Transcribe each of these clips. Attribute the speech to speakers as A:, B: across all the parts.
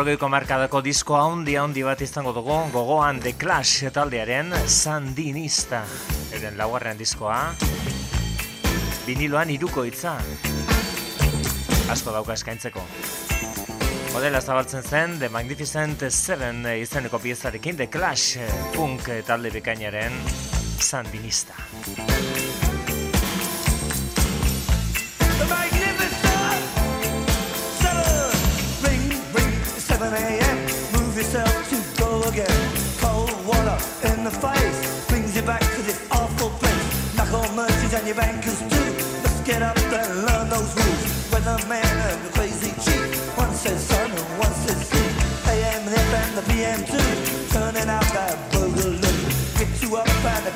A: Laurogeiko markadako disko handi handi bat izango dugu gogoan The Clash taldearen Sandinista. Eren laugarren diskoa viniloan iruko itza asko dauka eskaintzeko. Modela zabaltzen zen The Magnificent Seven izeneko piezarekin The Clash punk talde bekainaren Sandinista.
B: The face brings you back to this awful place. Knock on merchants and your bankers too. Let's get up and learn those rules. Weatherman and the crazy chief. One says sun and one says sea. AM F and the PM too. Turning out that boogaloo. Get you up and I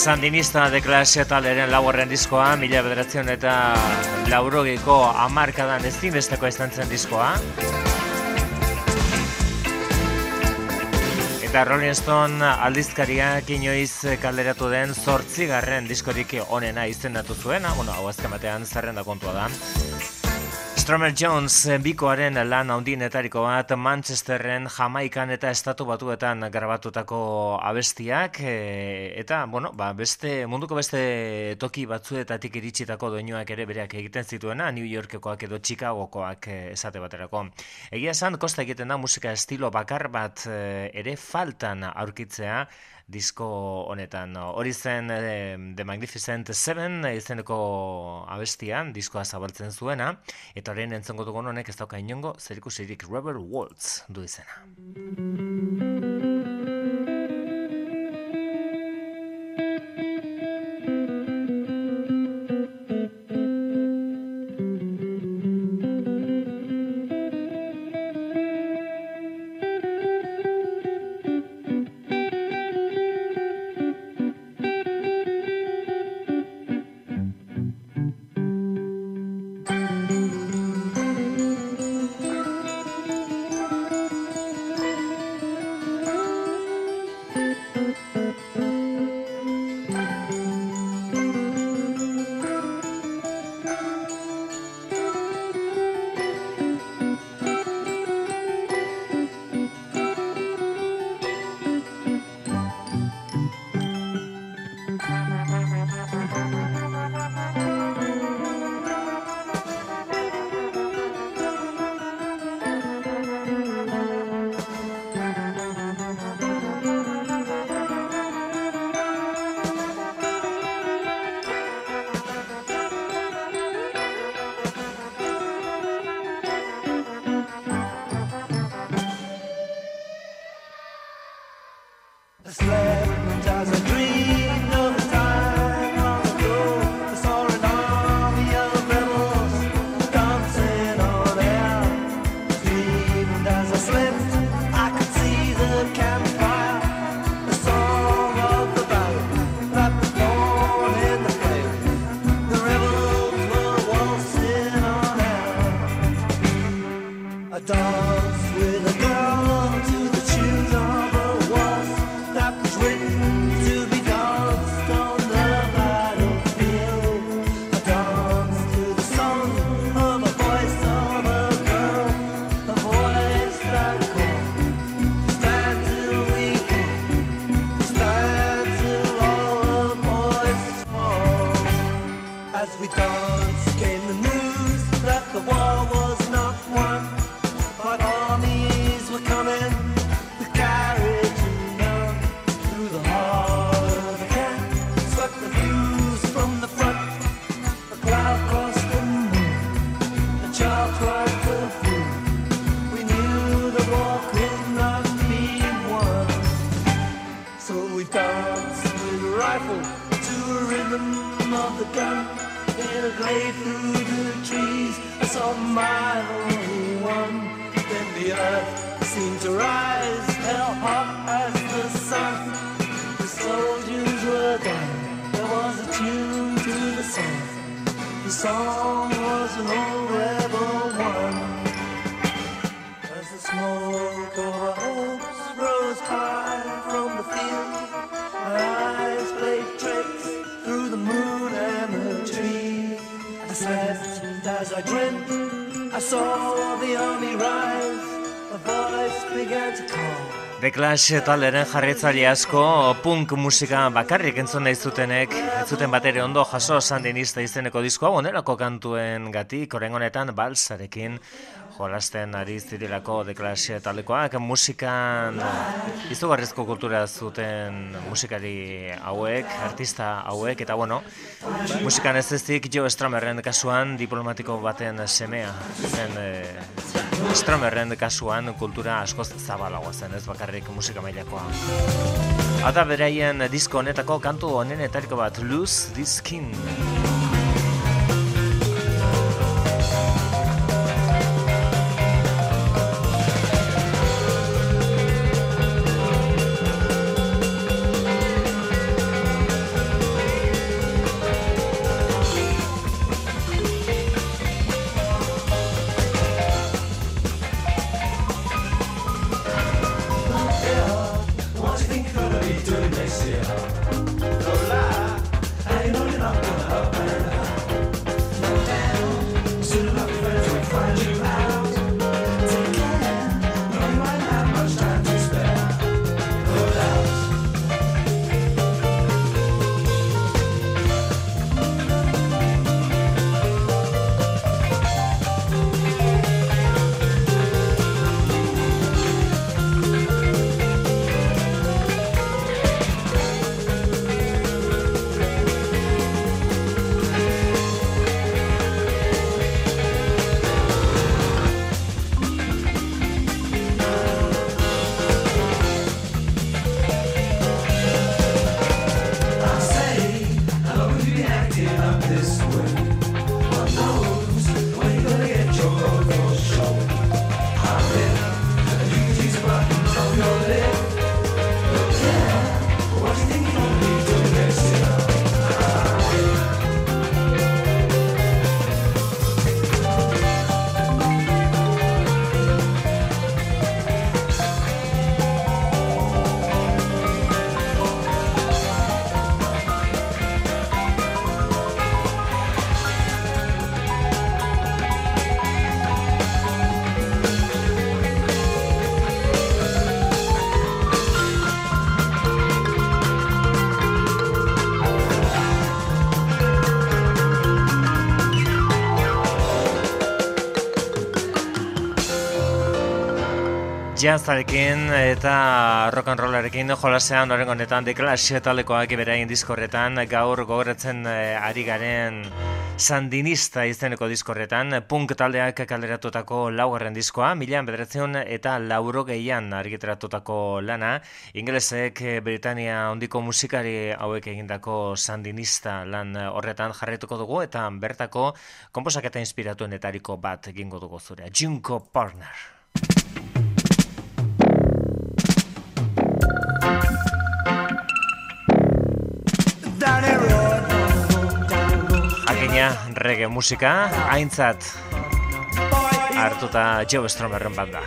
A: Sandinista de Clash taleren laugarren diskoa, mila bederatzen eta laurogiko amarkadan ez dinbesteko izan zen diskoa. Eta Rolling Stone aldizkariak inoiz kalderatu den zortzigarren diskorik onena izendatu zuena, bueno, hau azken batean zerrenda kontua da. Stromer Jones bikoaren lan handienetariko bat Manchesterren, Jamaikan eta Estatu Batuetan grabatutako abestiak e, eta bueno, ba, beste munduko beste toki batzuetatik iritsitako doinuak ere bereak egiten zituena New Yorkekoak edo Chicagokoak eh, esate baterako. Egia esan kosta egiten da musika estilo bakar bat ere faltan aurkitzea disko honetan. Hori zen e, The Magnificent Seven izeneko abestian, diskoa zabaltzen zuena, eta horrein entzongo dugun honek ez dauka inongo, zer ikusirik Rubber Waltz du izena. Clash taleren jarretzaile asko punk musika bakarrik entzun nahi zutenek. Ez zuten batere ondo jaso sandinista izeneko diskoa onerako kantuen gati korengonetan balsarekin jolasten ari zirilako The Clash talekoak musikan izugarrizko kultura zuten musikari hauek, artista hauek eta bueno, musikan ez ezik Joe Stramerren kasuan diplomatiko baten semea zen eh, Stromerren kasuan kultura askoz zabalagoa zen, ez bakarrik musika mailakoa. Ata beraien disko honetako kantu honenetariko bat, Lose This Skin. Yeah. Jazzarekin eta rock and rollarekin jolasean horrengo honetan The Clash talekoak beraien diskorretan gaur gogoratzen eh, ari garen Sandinista izeneko diskorretan punk taldeak kalderatutako laugarren diskoa, milan bederatzen eta lauro gehian argiteratutako lana, ingelesek eh, Britania ondiko musikari hauek egindako Sandinista lan horretan jarretuko dugu eta bertako komposaketa inspiratuenetariko bat egingo dugu zure, Junko Partner. Jakina reggae musika, haintzat hartuta Joe Stromerren banda.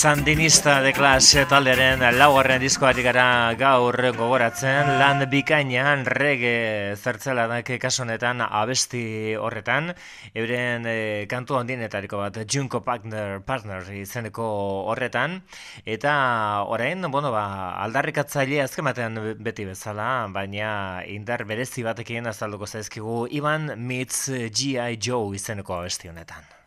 A: Sandinista de Clash taldearen laugarren diskoari gara gaur gogoratzen lan bikainan rege zertzela da kasunetan abesti horretan euren e, kantu handinetariko bat Junko Partner, Partner izeneko horretan eta orain bueno, ba, aldarrikatzaile azken beti bezala baina indar berezi batekin azalduko zaizkigu Ivan Meets G.I. Joe izeneko abesti honetan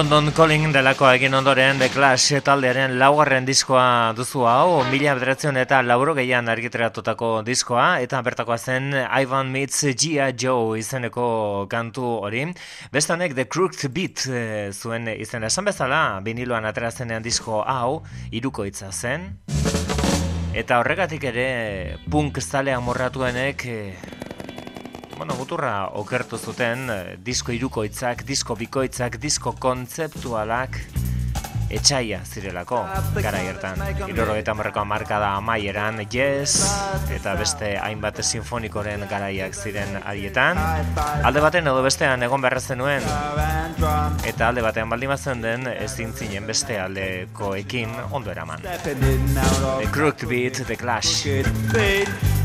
A: London Calling delako egin ondoren The Clash taldearen laugarren diskoa duzu hau, mila bederatzen eta lauro gehian argiteratutako diskoa, eta bertakoa zen Ivan Meets G.I. Joe izeneko kantu hori. Bestanek The Crooked Beat e, zuen izen esan bezala, biniloan aterazenean disko hau, iruko itza zen. Eta horregatik ere, punk zalea morratuenek, e, bueno, muturra okertu zuten eh, disko irukoitzak, disko bikoitzak, disko kontzeptualak etxaia zirelako gara gertan. Iroro eta marreko marka da amaieran, yes, eta beste hainbat sinfonikoren garaiak ziren adietan. Alde baten edo bestean egon beharra zenuen, eta alde batean baldin bazen den ezin zinen beste aldekoekin ondo eraman. The Crooked Beat, The Clash.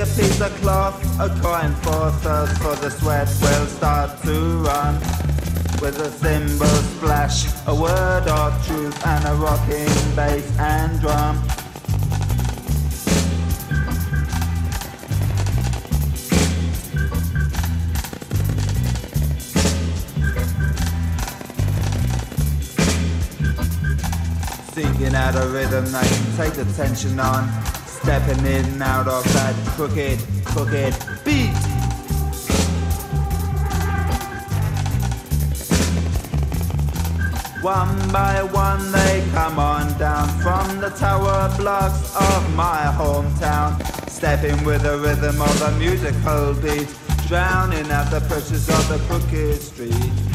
C: A piece of cloth, a coin for thirst, for the sweat will start to run. With a cymbal splash, a word of truth, and a rocking bass and drum. Singing out a rhythm that can take the tension on Stepping in and out offside, crooked, crooked beat. One by one they come on down from the tower blocks of my hometown. Stepping with the rhythm of a musical beat, drowning out the pressures of the crooked street.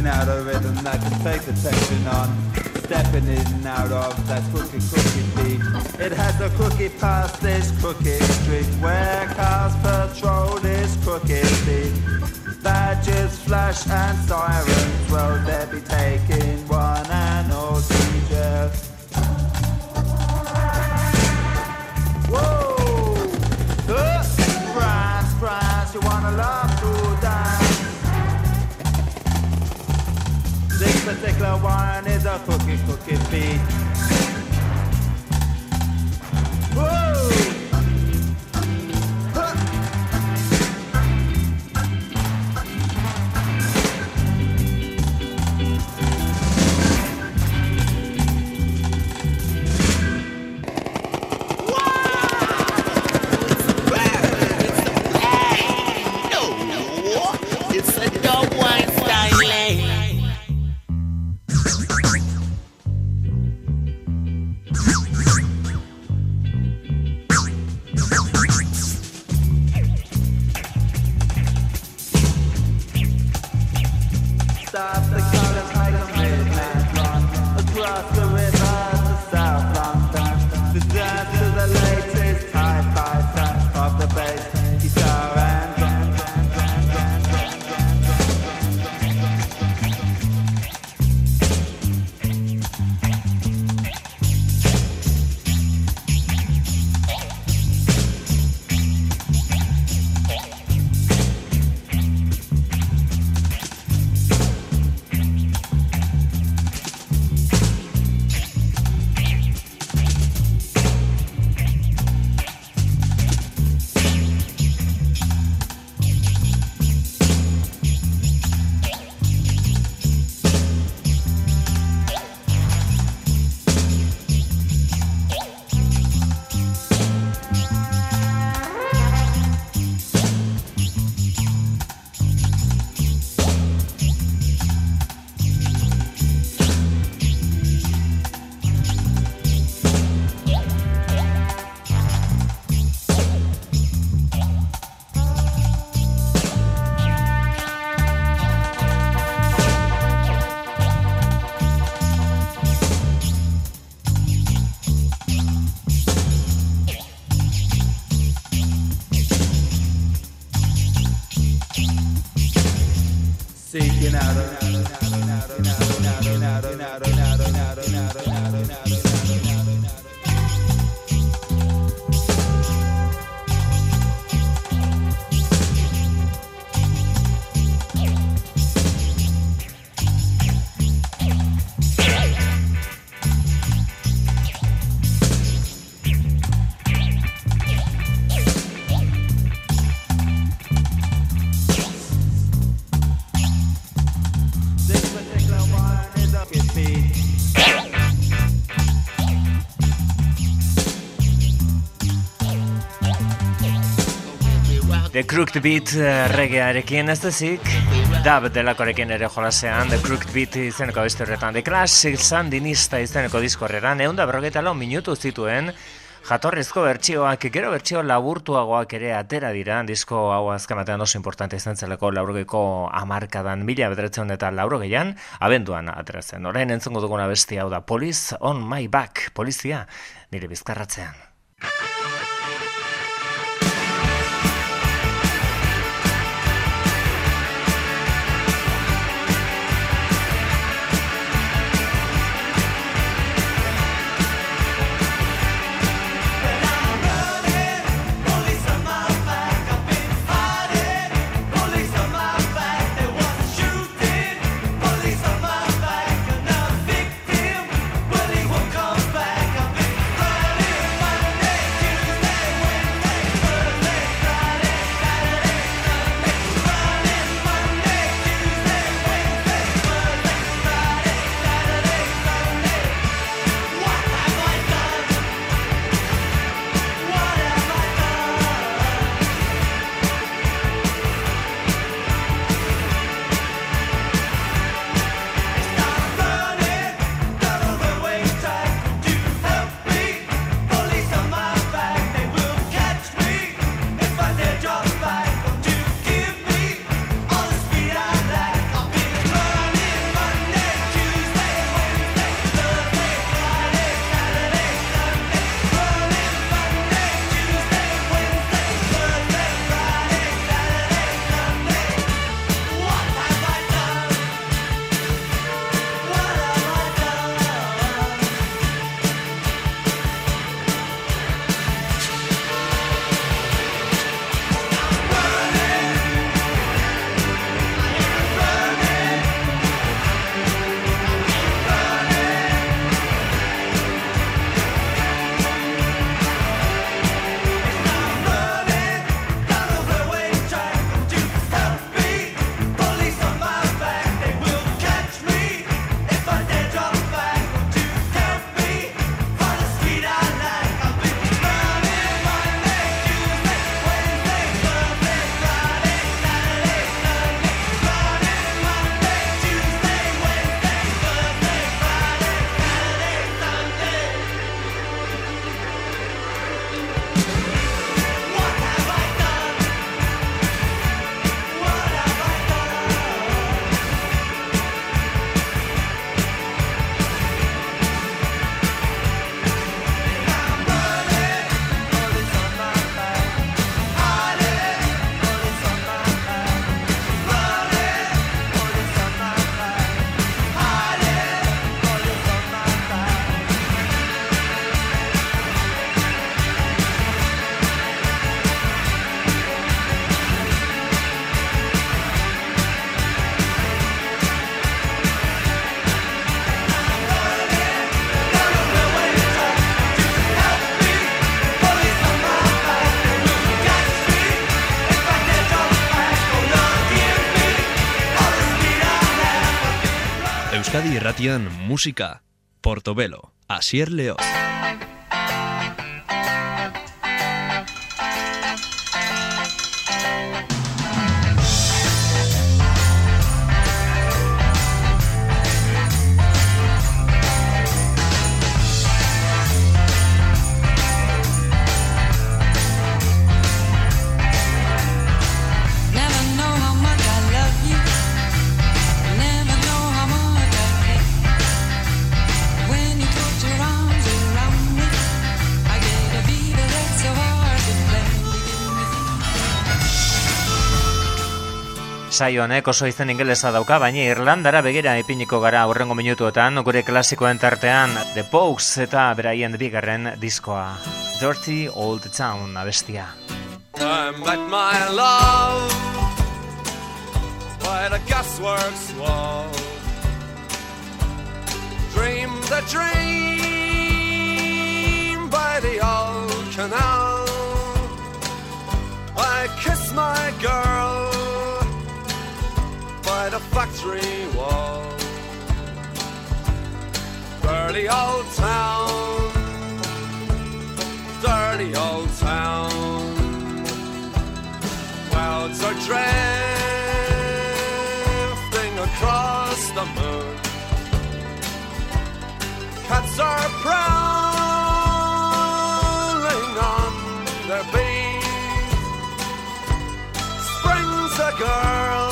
C: Seeking out a rhythm that can take the tension on stepping in and out of that crooked, crooked beat. It has a crooked past this crooked street where cars patrol this crooked beat. Badges flash and sirens, well, they be taking one and all to Whoa! Uh, France, France, you wanna love particular one is a cookie cookie beat. Whoa!
A: The Crooked Beat eh, regearekin. Ez dezik, dab delakorekin ere jolasean, The Crooked Beat izeneko beste horretan, The Clash Sandinista izeneko diskorreran, egun da berrogeita minutu zituen, jatorrezko bertsioak, gero bertsio laburtuagoak ere atera dira, disko hau azkamatean oso importante izan zelako laurogeiko amarkadan mila bedretzen eta laurogeian, abenduan ateratzen. Orain entzongo duguna besti hau da, Police on my back, polizia, nire bizkarratzean.
D: Irratian Musika, Portobelo, Asier Leo.
A: Saio honek oso izen ingelesa dauka, baina Irlandara begira ipiniko gara aurrengo minutuetan, gure klasikoen tartean The Pogues eta beraien bigarren diskoa. Dirty Old Town abestia.
E: I met my love by the gasworks wall. Dreamed a dream by the old canal. I kissed my girl the factory wall. Dirty old town, dirty old town. Clouds are drifting across the moon. Cats are prowling on their beat. Springs a girl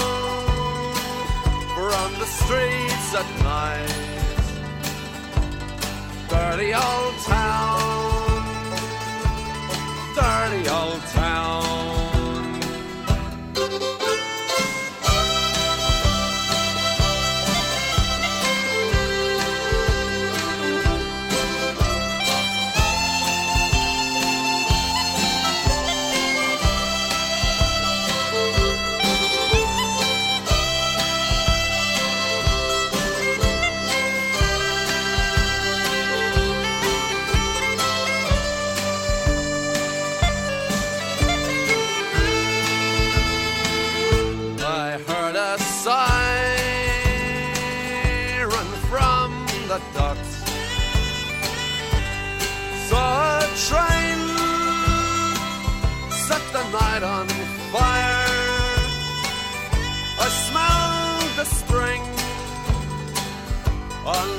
E: streets at night. Dirty old town, dirty old town.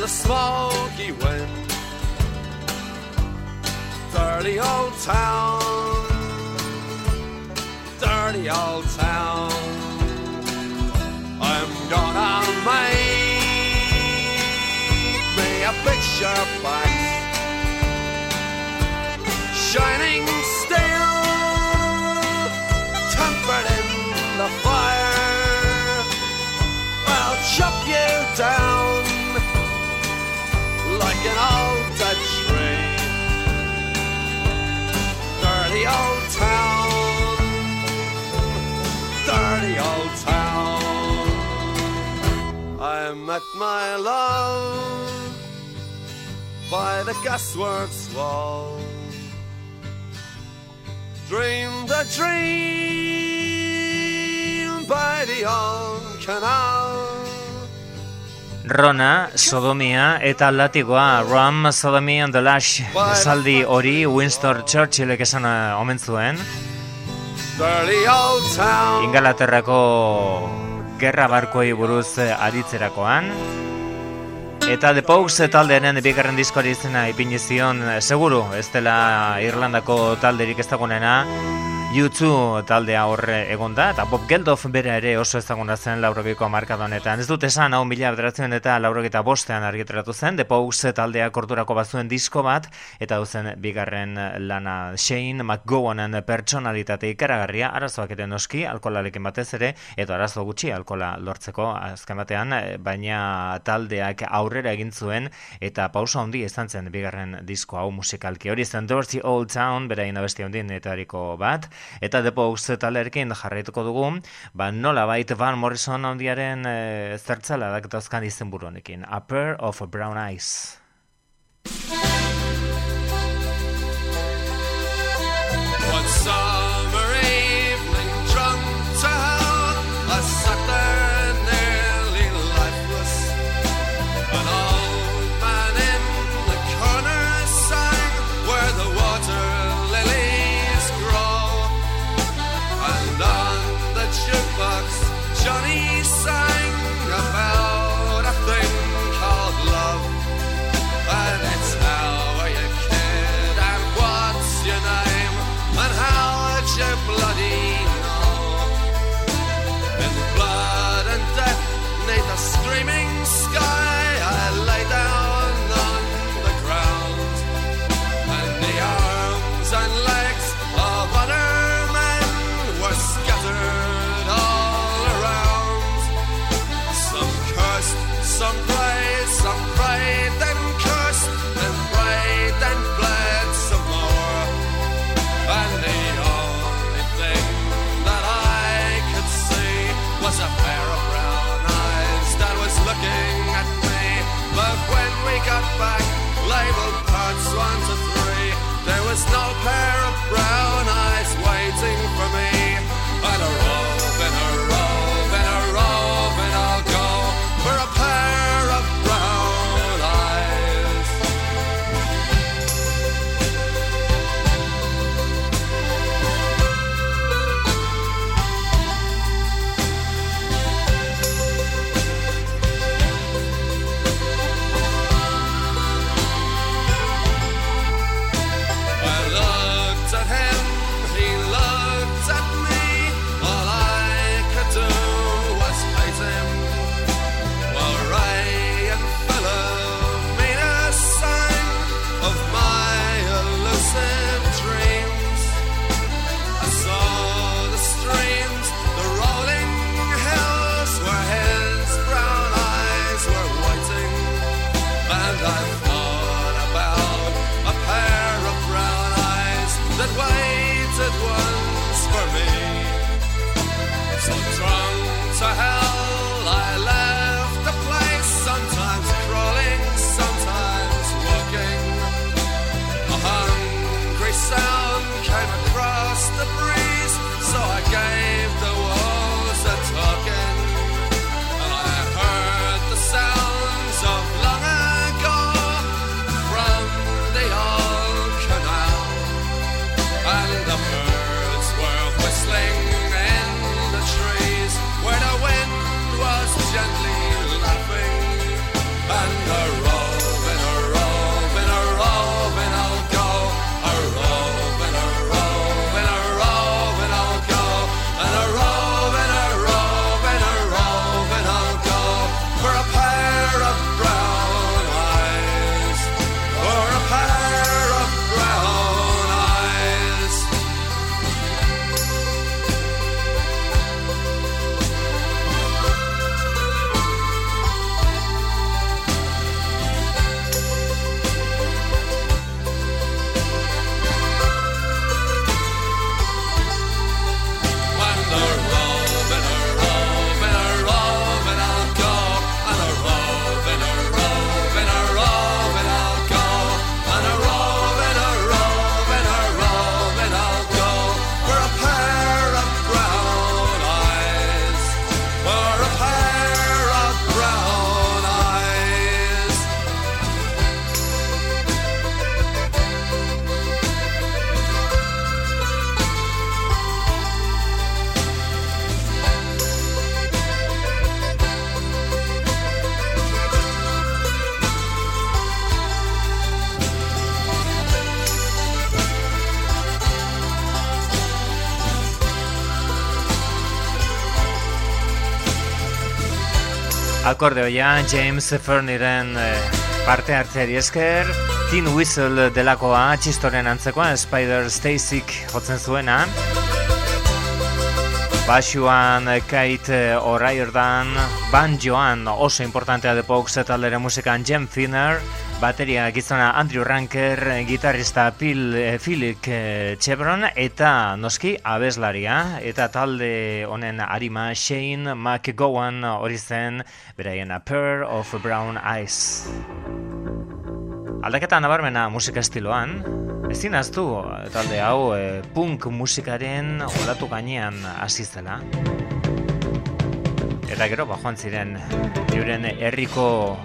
E: Smoky wind. Dirty old town, dirty old town. I'm gonna make me a picture box Shining my love by the gasworks wall. Dreamed a dream by the old canal.
A: Rona, Sodomia eta Latigoa, Ram, Sodomy and the Lash, esaldi hori Winston Churchillek esan eh, omen zuen. Ingalaterrako gerra barkoi buruz eh, aritzerakoan. Eta The Pogues taldearen bigarren diskoari izena ipini zion, eh, seguru, ez dela Irlandako talderik ez dagoenena, U2 taldea horre egonda, eta Bob Geldof bere ere oso ezaguna zen laurogiko markada honetan. Ez dut esan, hau mila bederatzen eta laurogita bostean argitaratu zen, The Pogues taldea korturako bazuen disko bat, eta duzen bigarren lana Shane McGowanen pertsonalitate ikaragarria, arazoak ere noski, alkoholarekin batez ere, edo arazo gutxi alkola lortzeko azken batean, eh, baina taldeak aurrera egin zuen, eta pausa handi izan zen bigarren disko hau musikalki. Hori zen Dirty Old Town, berain abesti handien etariko bat, eta The Pogues talerekin jarraituko dugu, ba nola bait Van Morrison handiaren e, zertzala dakatazkan izen honekin. A Pair of Brown Eyes.
E: One summer evening, drunk to I akorde
A: hoian James Ferniren eh, parte hartzeari esker Tin Whistle delakoa txistoren antzekoa Spider Stacyk jotzen zuena. Basuan eh, Kate eh, O'Riordan Banjoan oso importantea depok zetaldere musikan Jem Finner Bateria gizona Andrew Ranker, gitarrista Phil, eh, Philip eh, Chevron eta noski abeslaria eta talde honen arima Shane McGowan hori zen beraien Pearl of Brown Eyes. Aldaketa nabarmena musika estiloan, ezin aztu eh, talde hau e, punk musikaren olatu gainean hasi zela. Eta gero bajoan ziren, euren herriko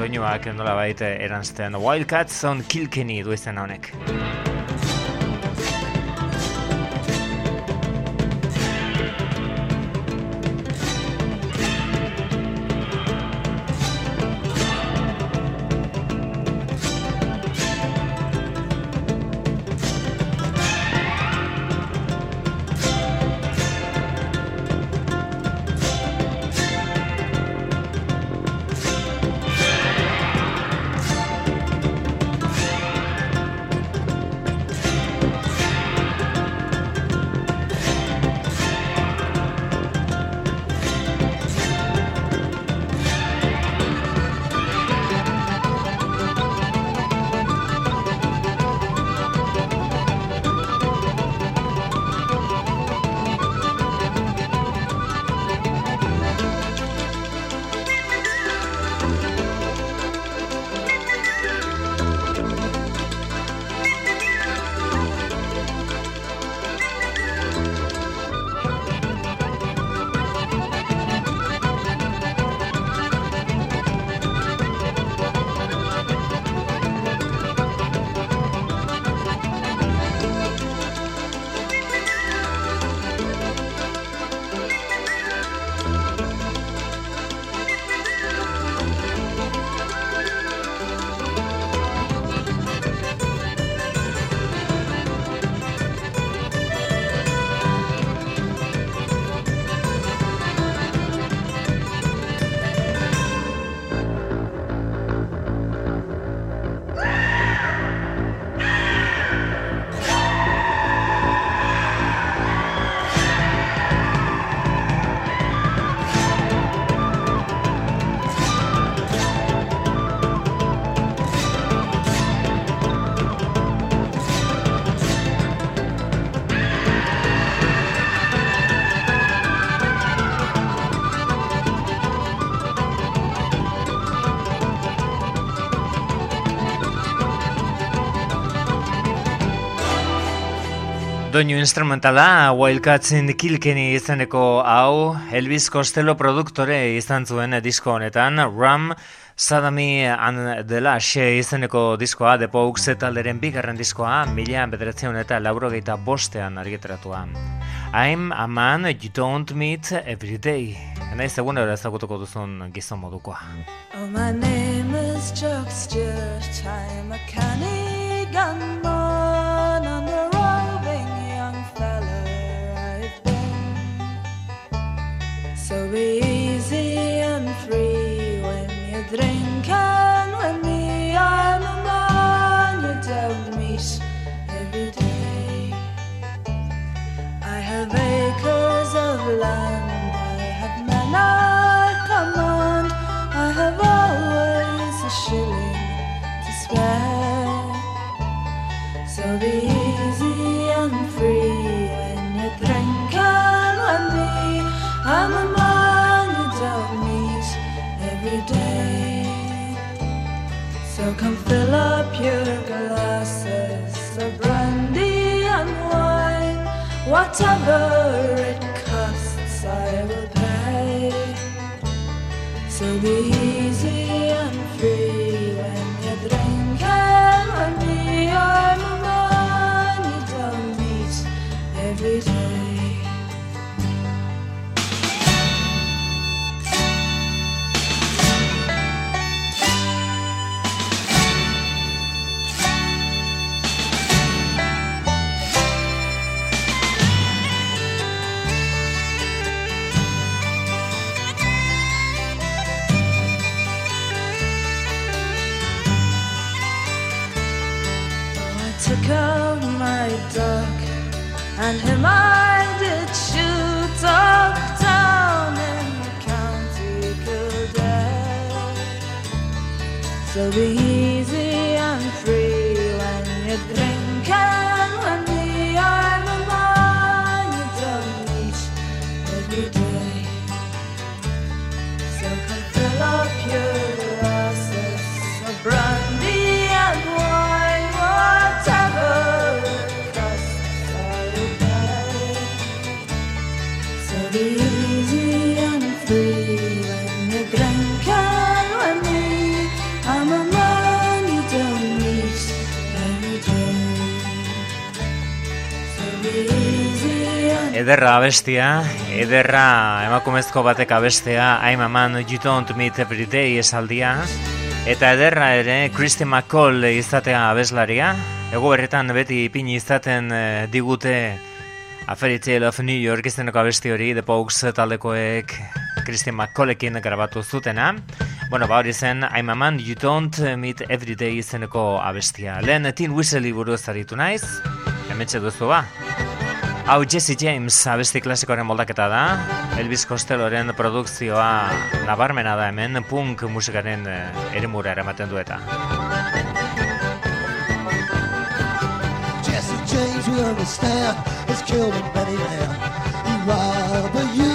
A: doinoak nola baita erantzten Wildcats on Kilkenny duizena honek. Wildcats on Kilkenny Doinu instrumentala Wildcats in Kilkenny izeneko hau Elvis Costello produktore izan zuen disko honetan Ram Sadami and the Lash izeneko diskoa The Pogues talderen bigarren diskoa mila bederatzeun eta laurogeita bostean argitaratua. I'm a man you don't meet every day. Naiz egun ere ezagutuko duzun gizon modukoa.
F: Oh, my name is Stewart. I'm a canny gunman Easy and free when you drink
A: Ederra abestia, ederra emakumezko batek abestea I'm a man you don't meet every day esaldia Eta ederra ere Christy McCall izatea abeslaria. Ego berretan beti ipini izaten eh, digute A Fairy Tale of New York izeneko abesti hori The Pogues taldekoek Christy McCallekin grabatu zutena. Bueno, ba hori zen I'm a man you don't meet every day izeneko abestia. Lehen Tin Whistle buruz aritu naiz. Hementxe duzu ba Hau Jesse James abesti klasikoaren moldaketa da Elvis Costelloren produkzioa nabarmena da hemen punk musikaren eh, eremura eramaten du eta
G: Jesse James, we understand, has killed many men. He robbed the Union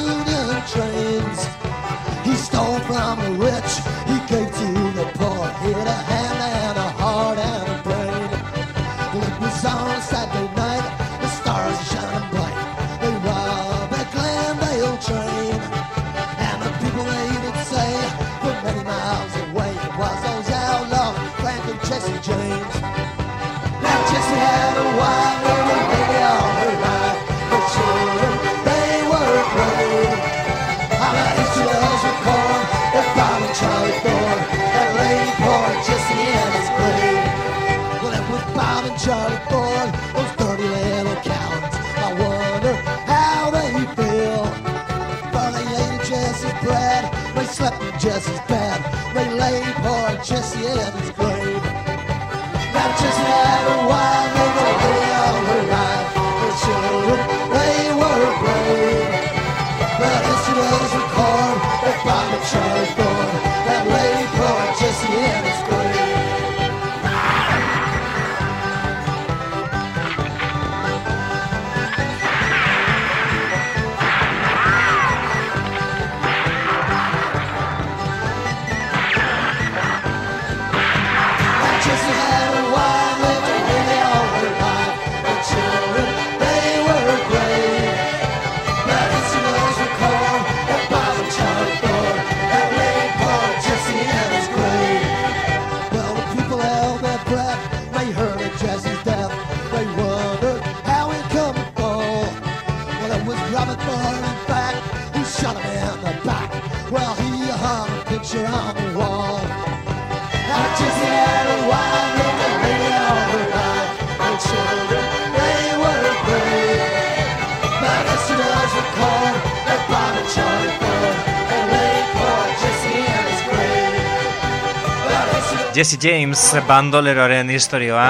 G: James
A: bandoleroaren historioa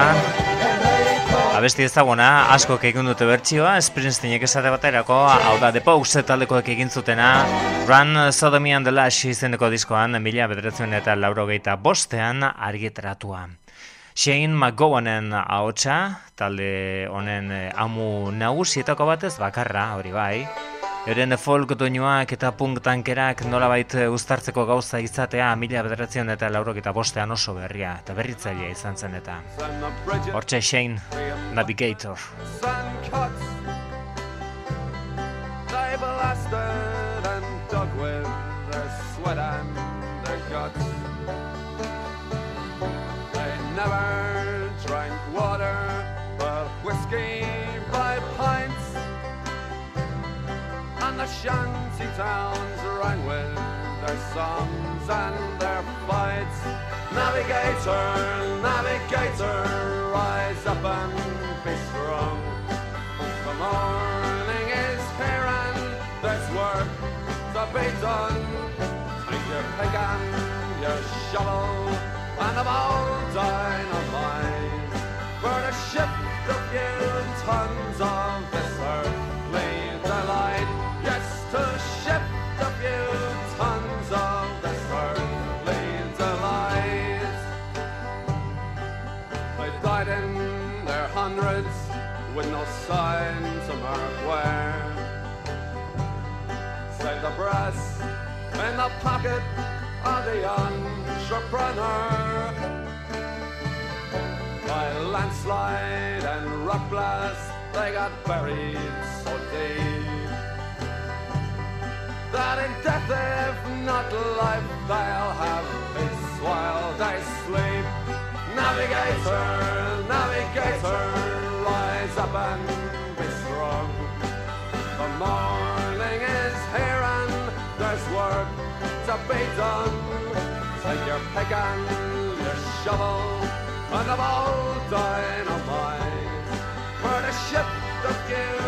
A: Abesti ezaguna, asko egin dute bertsioa, Springsteenek esate baterako, hau da The Pogues taldekoek egin zutena, Run Sodomy and the Lash izeneko diskoan, mila bederatzen eta laurogeita bostean argitaratua. Shane McGowanen ahotsa, talde honen eh, amu nagusietako batez bakarra, hori bai, Euren folk doinuak eta punk tankerak nolabait uztartzeko gauza izatea mila bederatzen eta laurok eta bostean oso berria eta berritzailea izan zen eta. Hortxe Shane, Navigator.
E: They blasted and dug with their sweat and their guts. Shanty towns rang with their songs and their fights. Navigator, navigator, rise up and be strong. The morning is here and there's work to be done. Take your pick and your shovel and a bowl dynamite. For to shift a few tons of with no sign to mark where. Save the brass in the pocket of the entrepreneur. By landslide and rock blast, they got buried so deep that in death, if not life, they'll have peace while they sleep. Navigator, navigator, up and be strong. The morning is here and there's work to be done. Take your pick and your shovel and a ball dynamite. For to shift a few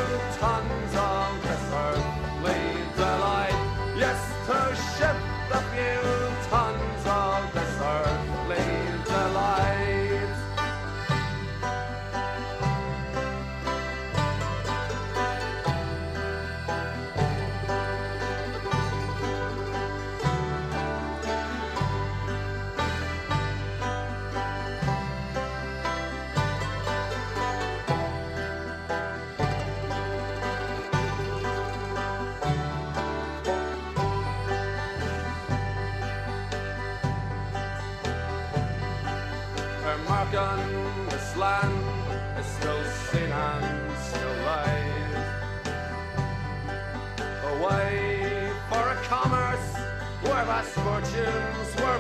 E: vast fortunes were.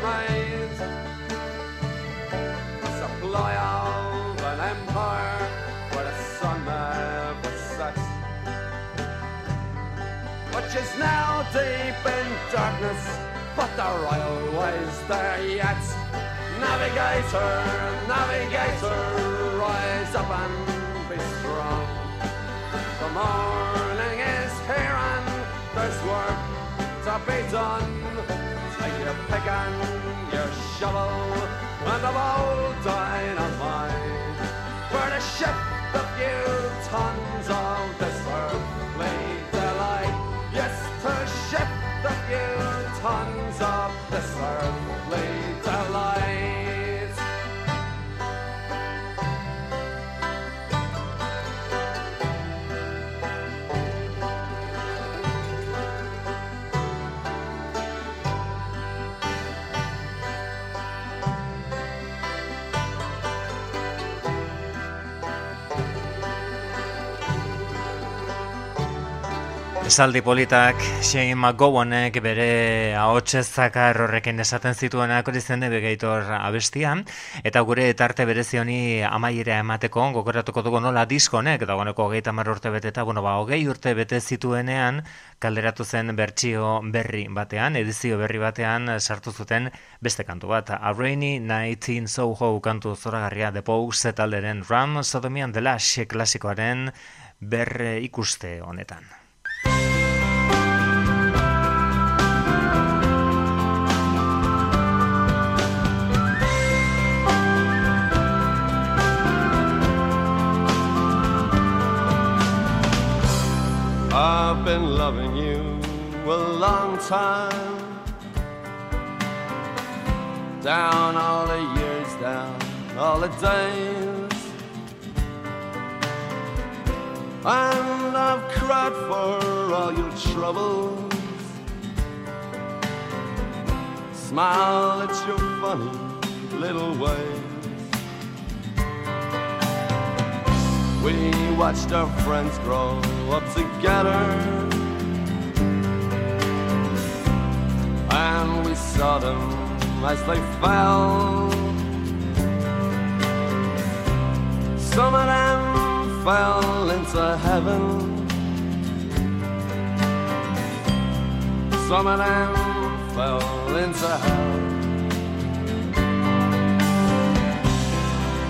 E: A supply of an empire where the sun never sets. Which is now deep in darkness, but the royal way's there yet. Navigator, navigator, rise up and be strong. The morning is here and there's work to be done. Your pick and your shovel and a bowl dynamite. For to shift a few tons of this earthly delight. Yes, to shift a few tons of this earthly
A: Esaldi politak Shane McGowanek bere ahotsez zakar horrekin esaten zituenak hori zen Navigator abestia eta gure tarte berezi honi amaiera emateko gogoratuko dugu nola diskonek dagoeneko hogeita hamar urte bete eta bueno, ba, hogei urte bete zituenean kalderatu zen bertsio berri batean, edizio berri batean sartu zuten beste kantu bat. A Rainy Night in Soho kantu zoragarria The Pogues talderen Ram Sodomy and the Lash klasikoaren berre ikuste honetan.
E: Been loving you a long time. Down all the years, down all the days. And I've cried for all your troubles. Smile at your funny little ways. We watched our friends grow up together. And we saw them as they fell. Some of them fell into heaven. Some of them fell into hell.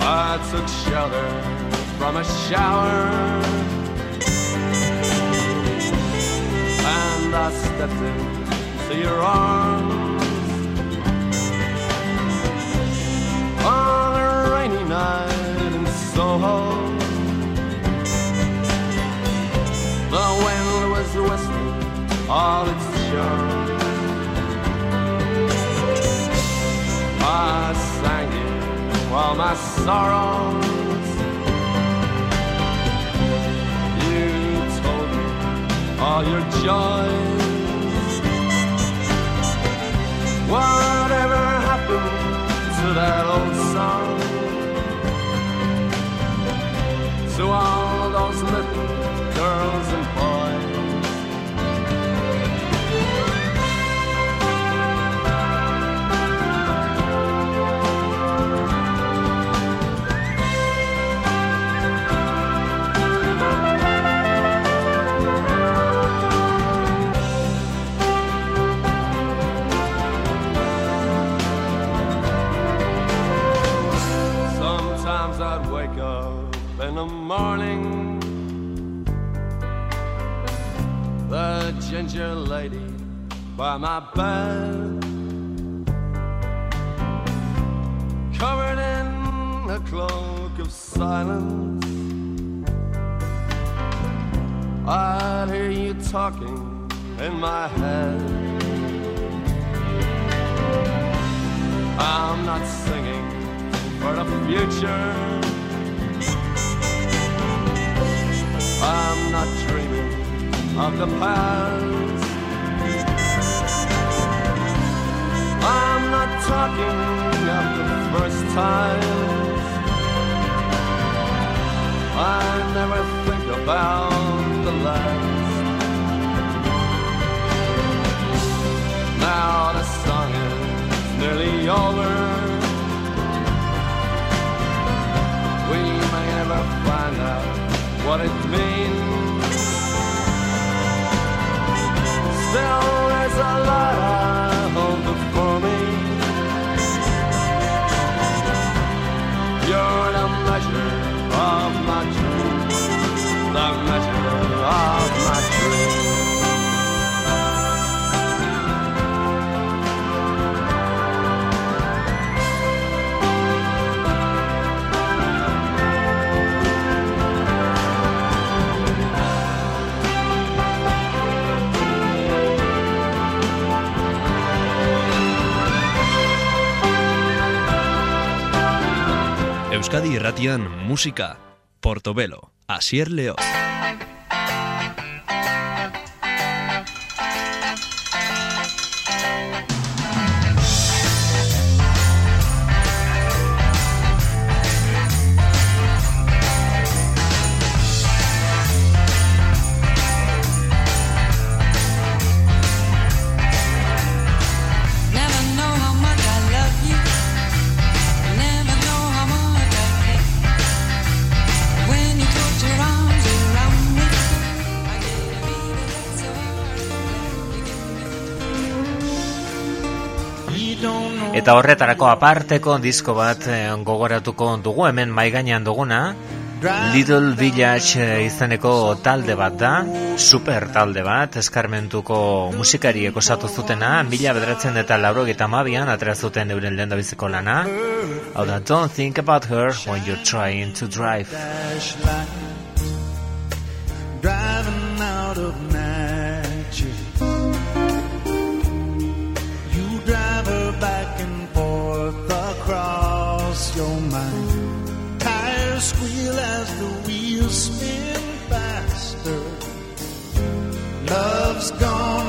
E: I took shelter from a shower. And I stepped into your arms on a rainy night in Soho. The wind was whistling all its charm. I sang it while my sorrows all your joys. Whatever happened to that old song? To all those little girls and boys. Morning. The ginger lady by my bed, covered in a cloak of silence. I'd hear you talking in my head. I'm not singing for the future. I'm not dreaming of the past. I'm not talking of the first times. I never think about the last. Now the song is nearly over. We may never find out what it means. Still, there's a lot I hold before me. You're the measure of my dreams, the measure of
D: Euskadi irratian musika, Portobelo, Asier Leoz.
A: Eta horretarako aparteko disko bat eh, gogoratuko dugu hemen mai gainean duguna. Little Village eh, izeneko talde bat da, super talde bat, eskarmentuko musikariek osatu zutena, mila bederatzen eta laurogeita mabian atera zuten euren lehen biziko lana. Hau da, don't think about her when you're trying to drive.
H: Your mind. Tires squeal as the wheels spin faster. Love's gone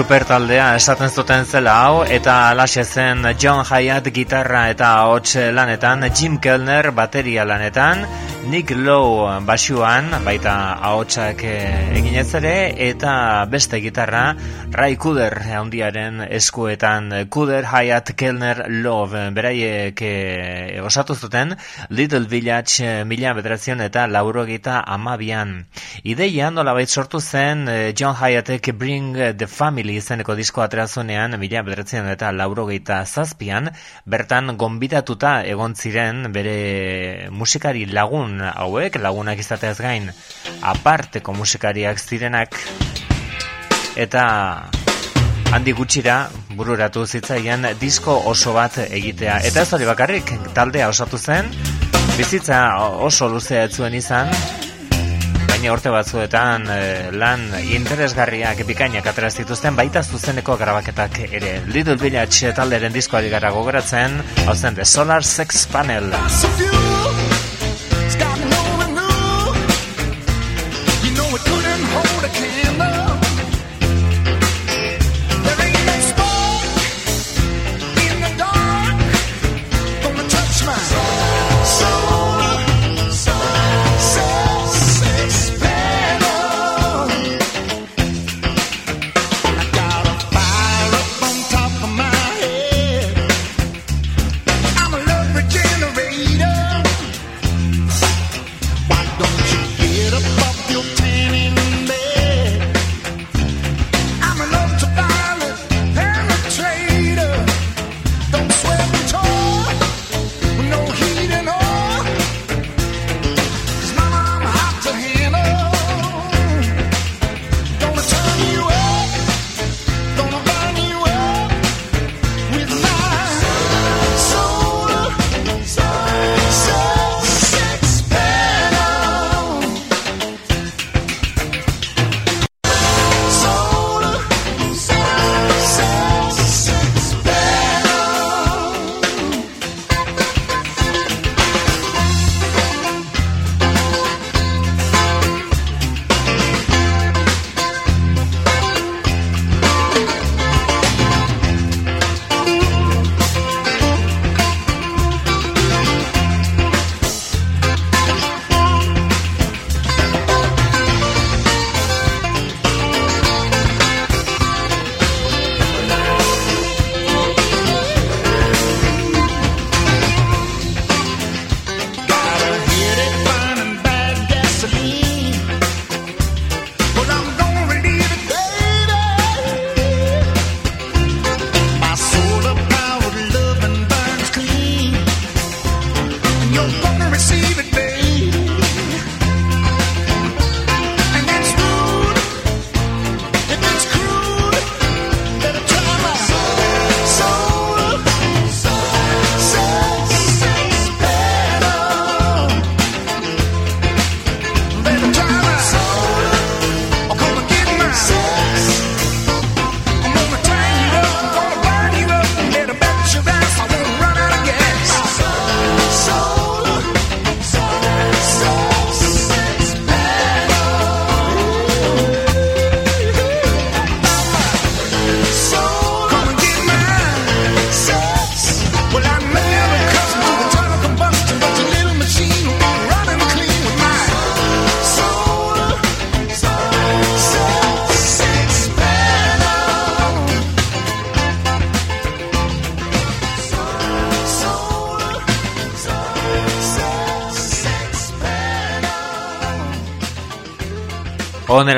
A: Super taldea esaten zuten zela hau eta alaxe zen John Hyatt gitarra eta ahots lanetan, Jim Kellner bateria lanetan, Nick Lowe basuan, baita ahotsak eh, eginez ere, eta beste gitarra Ray Kuder handiaren eskuetan Kuder, Hyatt, Kellner, Love beraiek eh, osatu zuten Little Village eh, mila bederazion eta laurogita amabian. Ideia nolabait sortu zen eh, John Hyattek Bring the Family izeneko disko aterazunean mila bederazion eta laurogeita zazpian, bertan gonbidatuta egon ziren bere musikari lagun hauek, lagunak izateaz gain, aparteko musikariak zirenak, eta handi gutxira bururatu zitzaian disko oso bat egitea. Eta ez hori bakarrik, taldea osatu zen, bizitza oso luzea ez zuen izan, baina urte batzuetan eh, lan interesgarriak bikainak atera zituzten baita zuzeneko grabaketak ere. Little Village talderen diskoari gara gogoratzen, hau zen The Solar Sex Panel.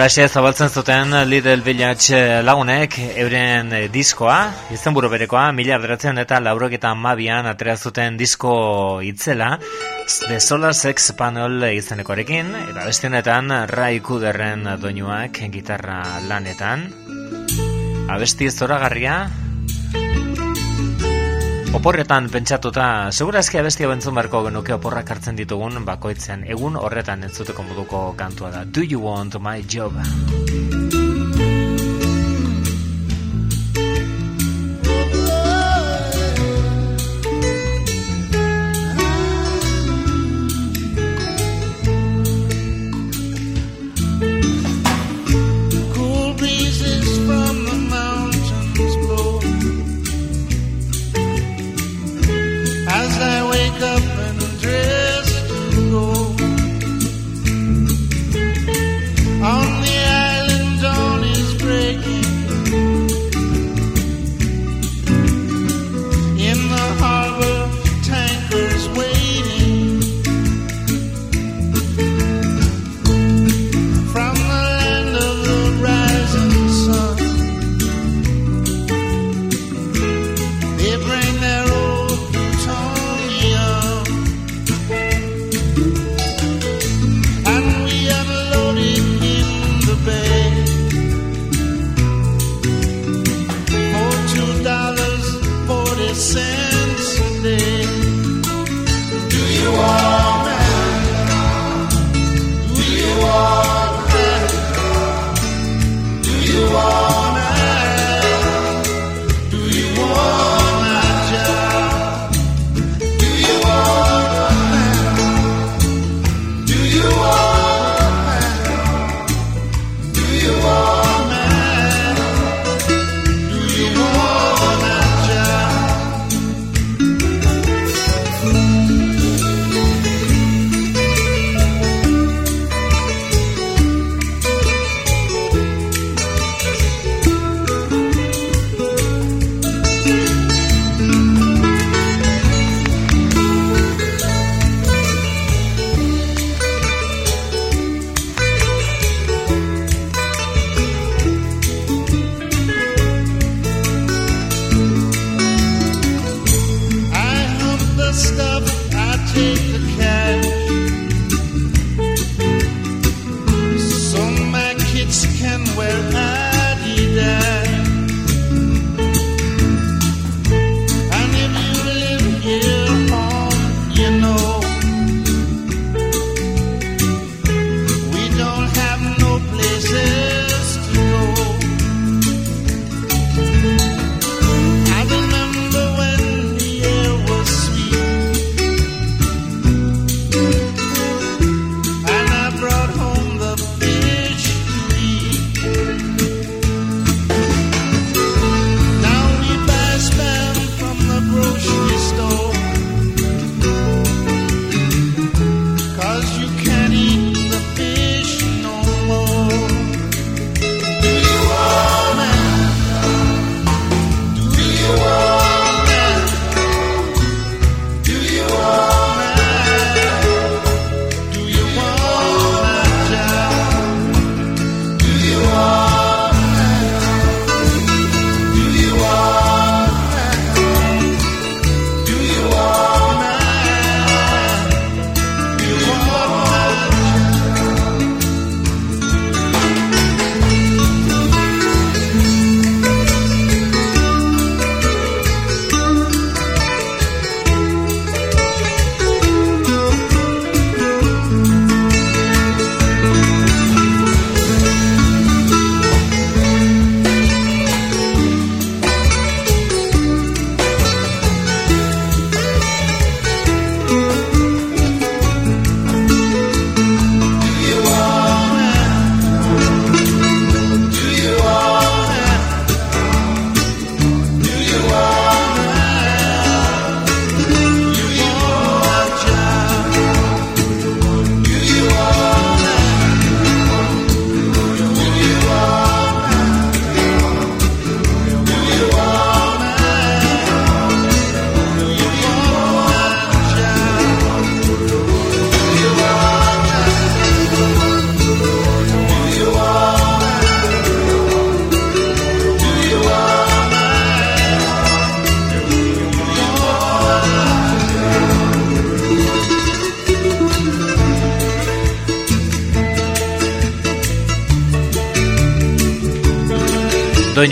H: Onelaxe zabaltzen zuten Little Village lagunek euren eh, diskoa, izenburu berekoa, mila beratzen eta laurogetan mabian atera zuten disko itzela, The Solar Sex Panel izenekoarekin, eta beste honetan Ray Kuderren doinuak gitarra lanetan. Abesti zoragarria, Oporretan pentsatuta, segurazki abestia bentzun beharko genuke oporrak hartzen ditugun bakoitzen egun horretan entzuteko moduko kantua da. Do you want my job?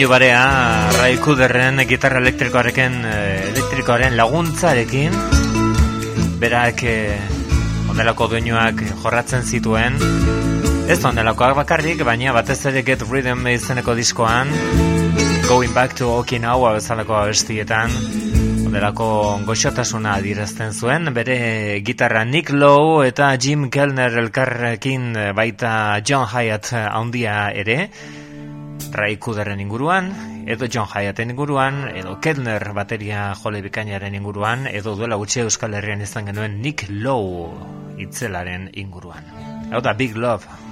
H: doinu barea Raiku derren gitarra elektrikoarekin eh, elektrikoaren laguntzarekin. Berak eh, onelako doinuak jorratzen zituen. Ez onelakoak bakarrik baina batez ere Get Rhythm izeneko diskoan Going Back to Okinawa bezalako abestietan delako goxotasuna adierazten zuen, bere gitarra Nick Lowe eta Jim Kellner elkarrekin eh, baita John Hyatt eh, handia ere, Straikuderen inguruan, edo John Hayaten inguruan, edo Kettner bateria jole bikainaren inguruan, edo duela gutxi Euskal Herrian izan genuen Nick Lowe itzelaren inguruan. Hau da Big Love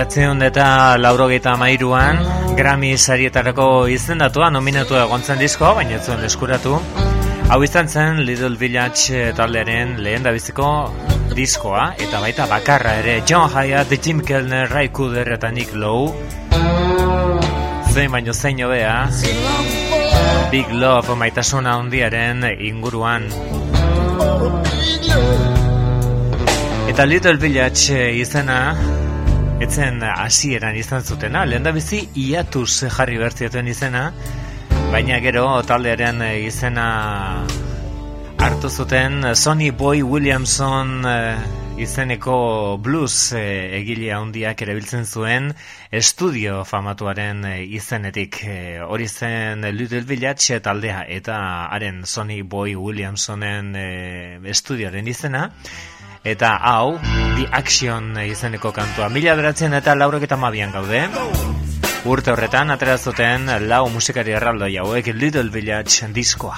A: bederatzeun eta laurogeita amairuan Grammy sarietarako izendatua nominatua egontzen disko, baina ez zuen eskuratu. Hau izan zen Little Village taldearen lehen da diskoa, eta baita bakarra ere John Hyatt, Jim Kellner, Ray Cooder eta Nick Lowe. Zein baino zein hobea, Big Love maitasuna handiaren inguruan. Eta Little Village izena etzen hasieran izan zutena, lehen da bizi iatuz jarri bertzioten izena, baina gero taldearen izena hartu zuten Sonny Boy Williamson eh, izeneko blues eh, egile handiak erabiltzen zuen estudio famatuaren eh, izenetik. Hori zen Little Village taldea eta haren Sonny Boy Williamsonen estudioaren izena eta hau The Action izeneko kantua. Mila beratzen eta laurok eta mabian gaude. Urte horretan atera zuten lau musikari erraldoi hauek Little Village diskoa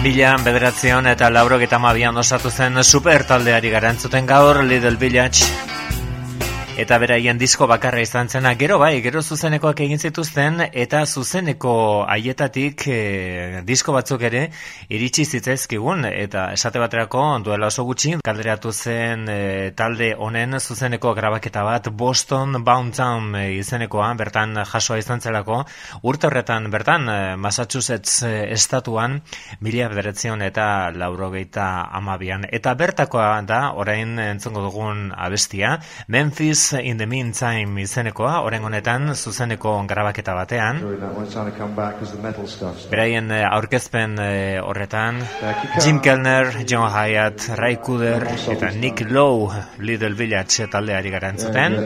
A: Bilan bederatzion eta laurok eta mabian osatu zen super taldeari garantzuten gaur Little Village eta beraien disko bakarra izan zena gero bai, gero zuzenekoak egin zituzten eta zuzeneko haietatik e, disko batzuk ere iritsi zitzaizkigun. Eta esate baterako duela oso gutxi kalderatu zen e, talde honen zuzeneko grabaketa bat Boston Bound Town e, izenekoa bertan jasoa izan zelako. Urte horretan bertan Massachusetts estatuan mila bederatzion eta laurogeita amabian eta bertakoa da orain entzongo dugun abestia Memphis in the Meantime izenekoa orain honetan zuzeneko grabaketa batean. Beraien eh, aurkezpen eh, horretan Jim Kellner, John Hyatt, Ray Cooder eta Nick Lowe Little Village taldeari garantzuten.